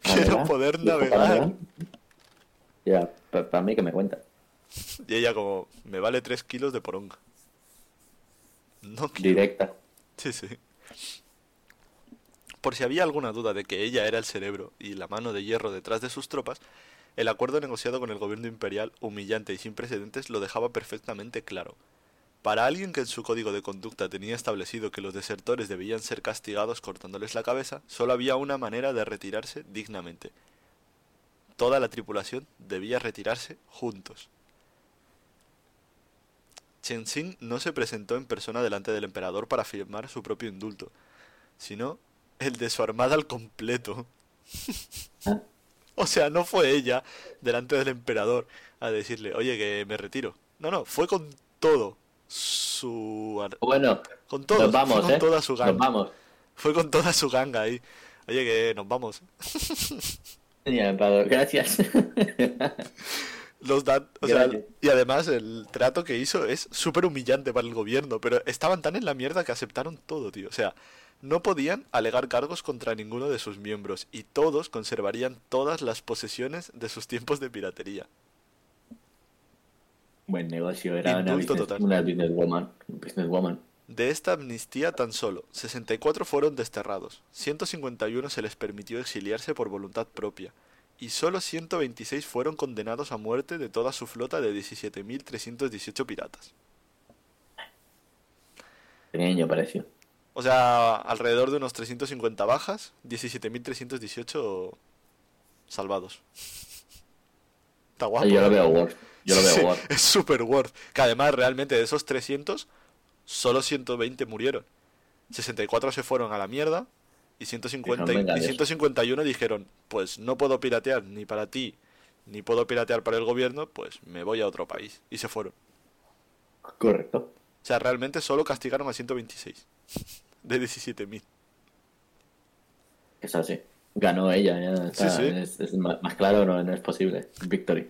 Quiero poder ¿Listo para navegar. Ya, para mí que me cuenta. Y ella como, me vale 3 kilos de poronga. No quiero. Directa. Sí, sí. Por si había alguna duda de que ella era el cerebro y la mano de hierro detrás de sus tropas, el acuerdo negociado con el gobierno imperial, humillante y sin precedentes, lo dejaba perfectamente claro. Para alguien que en su código de conducta tenía establecido que los desertores debían ser castigados cortándoles la cabeza, solo había una manera de retirarse dignamente. Toda la tripulación debía retirarse juntos. Chen Xing no se presentó en persona delante del emperador para firmar su propio indulto, sino el de su armada al completo. Ah. O sea, no fue ella delante del emperador a decirle, oye, que me retiro. No, no, fue con todo su... Bueno, Con todo, nos vamos, con ¿eh? toda su Nos ganga. vamos. Fue con toda su ganga ahí. Oye, que nos vamos. Emperador, gracias. Los dan, o sea, Gracias. y además el trato que hizo es súper humillante para el gobierno, pero estaban tan en la mierda que aceptaron todo, tío. O sea, no podían alegar cargos contra ninguno de sus miembros y todos conservarían todas las posesiones de sus tiempos de piratería. Buen negocio, era una business, una businesswoman. Businesswoman. De esta amnistía tan solo 64 fueron desterrados, 151 se les permitió exiliarse por voluntad propia, y solo 126 fueron condenados a muerte de toda su flota de 17.318 piratas. Pequeño pareció. O sea, alrededor de unos 350 bajas, 17.318 salvados. Está guapo. Yo lo ¿eh? veo worth. Yo lo veo Sí, es super worth. Que además, realmente, de esos 300, solo 120 murieron. 64 se fueron a la mierda. Y, 150, Que son y vengadores. 151 dijeron, pues no puedo piratear ni para ti, ni puedo piratear para el gobierno, pues me voy a otro país. Y se fueron. Correcto. O sea, realmente solo castigaron a 126. De 17.000. Es así. Ganó ella, ya está. Sí, sí. Es, es más, claro, no, no es posible. Victory.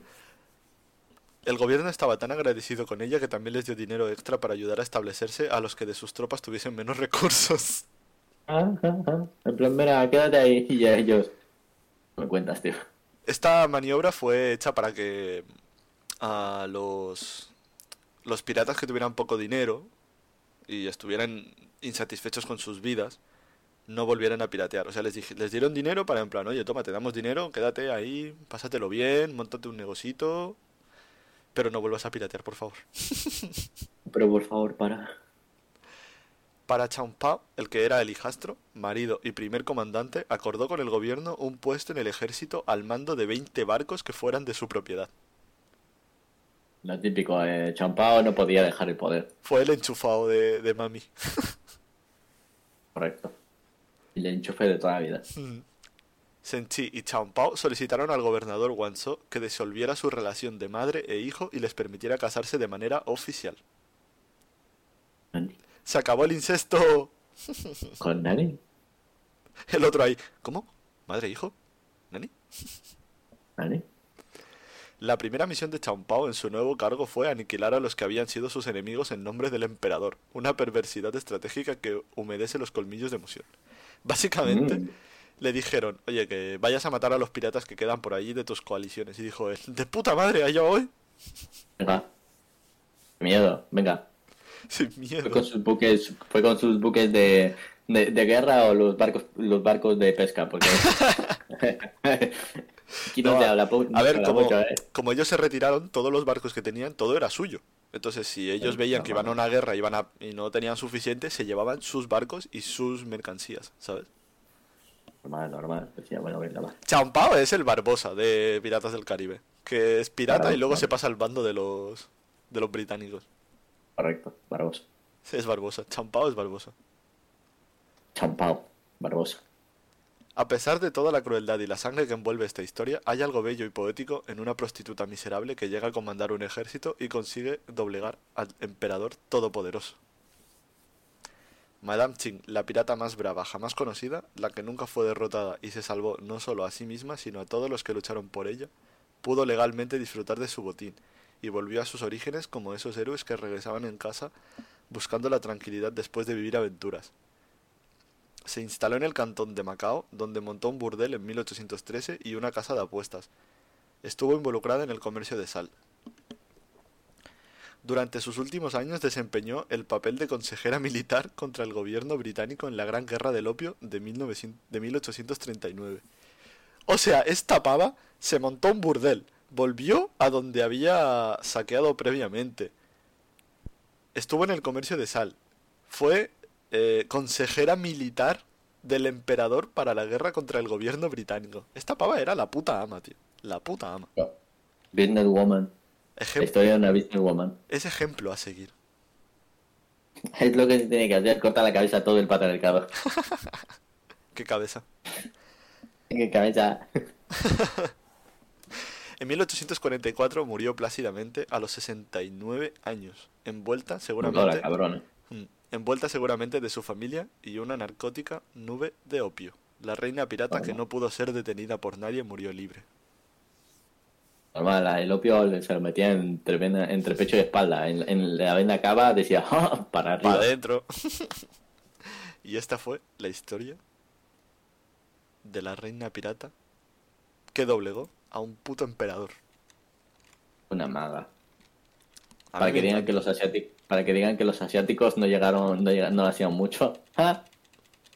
El gobierno estaba tan agradecido con ella que también les dio dinero extra para ayudar a establecerse a los que de sus tropas tuviesen menos recursos. Ah, ah, ah. En plan, mira, quédate ahí y ya ellos. Me cuentas, tío. Esta maniobra fue hecha para que a los, los piratas que tuvieran poco dinero y estuvieran insatisfechos con sus vidas no volvieran a piratear. O sea, les, dije- les dieron dinero para en plan, oye, toma, te damos dinero, quédate ahí, pásatelo bien, montate un negocito, pero no vuelvas a piratear, por favor. Pero por favor, para. Para Champao, el que era el hijastro, marido y primer comandante, acordó con el gobierno un puesto en el ejército al mando de 20 barcos que fueran de su propiedad. Lo típico, eh, Champao no podía dejar el poder. Fue el enchufado de, de mami. Correcto. Y le enchufe de toda la vida. Senchi y Champao solicitaron al gobernador Wanzhou que disolviera su relación de madre e hijo y les permitiera casarse de manera oficial. ¿Nani? Se acabó el incesto. ¿Con Nani? El otro ahí. ¿Cómo? ¿Madre e hijo? ¿Nani? ¿Nani? La primera misión de Champao en su nuevo cargo fue aniquilar a los que habían sido sus enemigos en nombre del emperador, una perversidad estratégica que humedece los colmillos de emoción. Básicamente, Mm. le dijeron, oye, que vayas a matar a los piratas que quedan por allí de tus coaliciones. Y dijo él, de puta madre, allá voy. Venga. Miedo, venga. Sin Fue miedo. con sus buques, fue con sus buques de, de, de guerra o los barcos, los barcos de pesca, porque no, a- habla, ver, como, ¿eh? como ellos se retiraron, todos los barcos que tenían, todo era suyo. Entonces, si ellos Sí, veían que iban a una guerra iban a, y no tenían suficiente, se llevaban sus barcos y sus mercancías, ¿sabes? Normal, normal. Decía, bueno, venga, va. Champao es el Barbosa de Piratas del Caribe, que es pirata y luego se pasa al bando de los de los británicos. Correcto, Barbosa. Es Barbosa, Champao es Barbosa. Champao, Barbosa. A pesar de toda la crueldad y la sangre que envuelve esta historia, hay algo bello y poético en una prostituta miserable que llega a comandar un ejército y consigue doblegar al emperador todopoderoso. Madame Ching, la pirata más brava jamás conocida, la que nunca fue derrotada y se salvó no solo a sí misma, sino a todos los que lucharon por ella, pudo legalmente disfrutar de su botín y volvió a sus orígenes como esos héroes que regresaban en casa buscando la tranquilidad después de vivir aventuras. Se instaló en el cantón de Macao, donde montó un burdel en 1813 y una casa de apuestas. Estuvo involucrada en el comercio de sal. Durante sus últimos años desempeñó el papel de consejera militar contra el gobierno británico en la Gran Guerra del Opio de, 1900 de 1839. O sea, esta pava se montó un burdel, volvió a donde había saqueado previamente, estuvo en el comercio de sal, fue eh, consejera militar del emperador para la guerra contra el gobierno británico. Esta pava era la puta ama, tío. La puta ama. Businesswoman. Ejem- Historia de una businesswoman. es ejemplo a seguir. Es lo que se tiene que hacer, corta la cabeza a todo el patriarcado. Qué cabeza. ¿Qué cabeza? En 1844 murió plácidamente a los 69 años, envuelta Hola, seguramente, cabrón. Mm, envuelta seguramente de su familia y una narcótica nube de opio. La reina pirata que no pudo ser detenida por nadie murió libre. Normal, el opio se lo metía entre, vena- entre pecho y espalda. En, en la venda cava decía, "Ah", para arriba. Para adentro. y esta fue la historia de la reina pirata que doblegó a un puto emperador. Una maga. A Para que, digan que los asiáticos, para que digan que los asiáticos no llegaron, no, llegaron- no hacían mucho. Ah,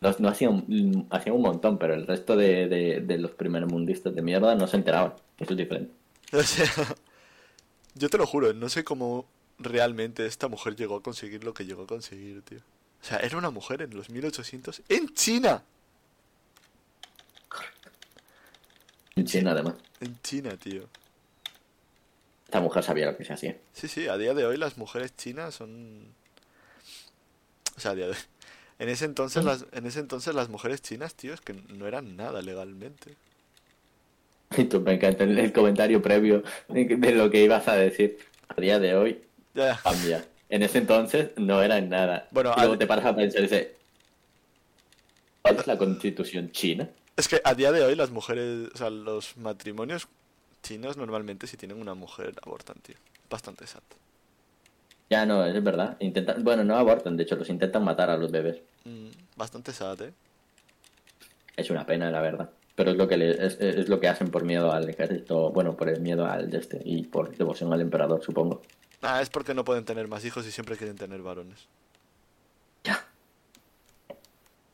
los- no hacían, hacían un montón, pero el resto de, de, de los primermundistas de mierda no se enteraban. Eso es diferente. O sea, yo te lo juro, no sé cómo realmente esta mujer llegó a conseguir lo que llegó a conseguir, tío. O sea, era una mujer en los 1800 en China. En China, además. En China, tío. Esta mujer sabía lo que se hacía. Sí, sí, a día de hoy las mujeres chinas son... O sea, a día de hoy. En ese entonces las, en ese entonces las mujeres chinas, tío, es que no eran nada legalmente. Y tú me encanta el, comentario previo de, lo que ibas a decir. A día de hoy Ya, cambia. En ese entonces no era nada. Bueno, y luego te paras a pensar y dices, ¿cuál es la constitución china? Es que a día de hoy las mujeres, o sea, los matrimonios chinos normalmente si tienen una mujer abortan, tío. Bastante exacto. Ya no, es verdad. Intentan, bueno, no abortan, de hecho los intentan matar a los bebés. Mm, bastante sad, ¿eh? Es una pena, la verdad. Pero es lo que le- es, es lo que hacen por miedo al ejército, bueno, por el miedo al de este y por devoción al emperador, supongo. Ah, es porque no pueden tener más hijos y siempre quieren tener varones.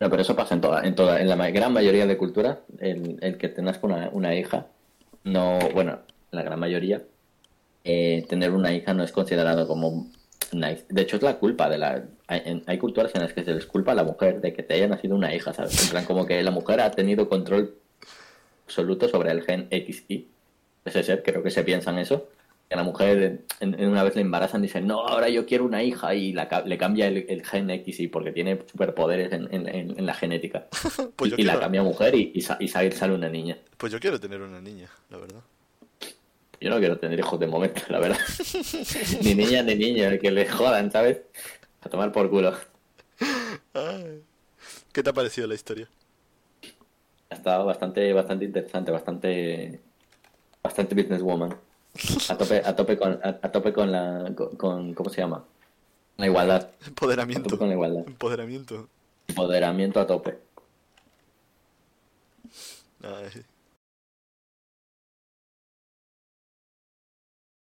No, pero eso pasa en toda, en toda, en la gran mayoría de culturas, el, el que te nazca una, una hija, no, bueno, la gran mayoría, eh, tener una hija no es considerado como hija. De hecho, es la culpa de la. Hay, hay culturas en las que se les culpa a la mujer de que te haya nacido una hija, ¿sabes? En plan, como que la mujer ha tenido control absoluto sobre el gen XY. Ese ser, creo que se piensan eso. Que a la mujer, en, en una vez le embarazan, dicen, no, ahora yo quiero una hija y la, le cambia el, el gen XY porque tiene superpoderes en, en- en- en la genética. Pues y, yo y la cambia a mujer y, y, sa- y sale, una niña. Pues yo quiero tener una niña, la verdad. Yo no quiero tener hijos de momento, la verdad. ni niña ni niño, que le jodan, ¿sabes? A tomar por culo. Ay. ¿Qué te ha parecido la historia? Ha estado bastante, bastante interesante, bastante, bastante businesswoman. A tope, a tope con, a, a tope con la, con, con- ¿cómo se llama? La igualdad. A tope Empoderamiento. con la igualdad. Empoderamiento. Empoderamiento a tope. Ay.